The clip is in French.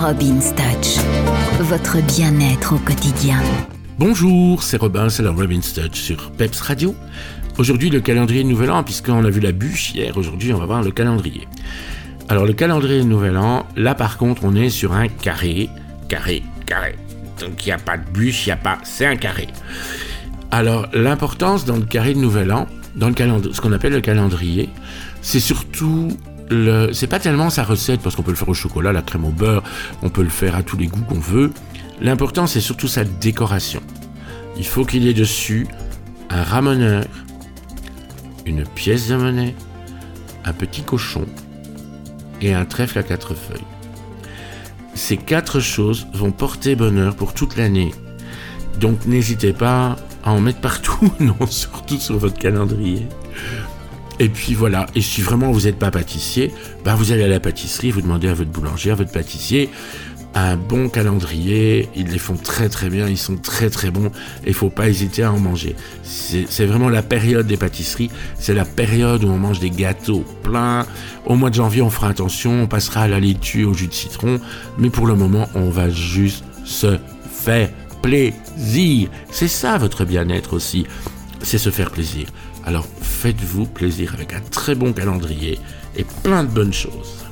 Robin's Touch, votre bien-être au quotidien. Bonjour, c'est Robin, c'est la Robin's Touch sur Peps Radio. Aujourd'hui, le calendrier Nouvel An, puisqu'on a vu la bûche hier, aujourd'hui, on va voir le calendrier. Alors, le calendrier de Nouvel An, là par contre, on est sur un carré, carré, carré. Donc, il n'y a pas de bûche, il n'y a pas. C'est un carré. Alors, l'importance dans le carré de Nouvel An, dans le calendrier, ce qu'on appelle le calendrier, c'est surtout c'est pas tellement sa recette, parce qu'on peut le faire au chocolat, la crème au beurre, on peut le faire à tous les goûts qu'on veut. L'important, c'est surtout sa décoration. Il faut qu'il y ait dessus un ramoneur, une pièce de monnaie, un petit cochon et un trèfle à quatre feuilles. Ces quatre choses vont porter bonheur pour toute l'année. Donc n'hésitez pas à en mettre partout, non, surtout sur votre calendrier. Et puis voilà, et si vraiment vous n'êtes pas pâtissier, bah vous allez à la pâtisserie, vous demandez à votre boulanger, à votre pâtissier, un bon calendrier, ils les font très très bien, ils sont très très bons, et il faut pas hésiter à en manger. C'est vraiment la période des pâtisseries, c'est la période où on mange des gâteaux pleins. Au mois de janvier, on fera attention, on passera à la laitue, au jus de citron, mais pour le moment, on va juste se faire plaisir. C'est ça votre bien-être aussi, c'est se faire plaisir. Alors faites-vous plaisir avec un très bon calendrier et plein de bonnes choses.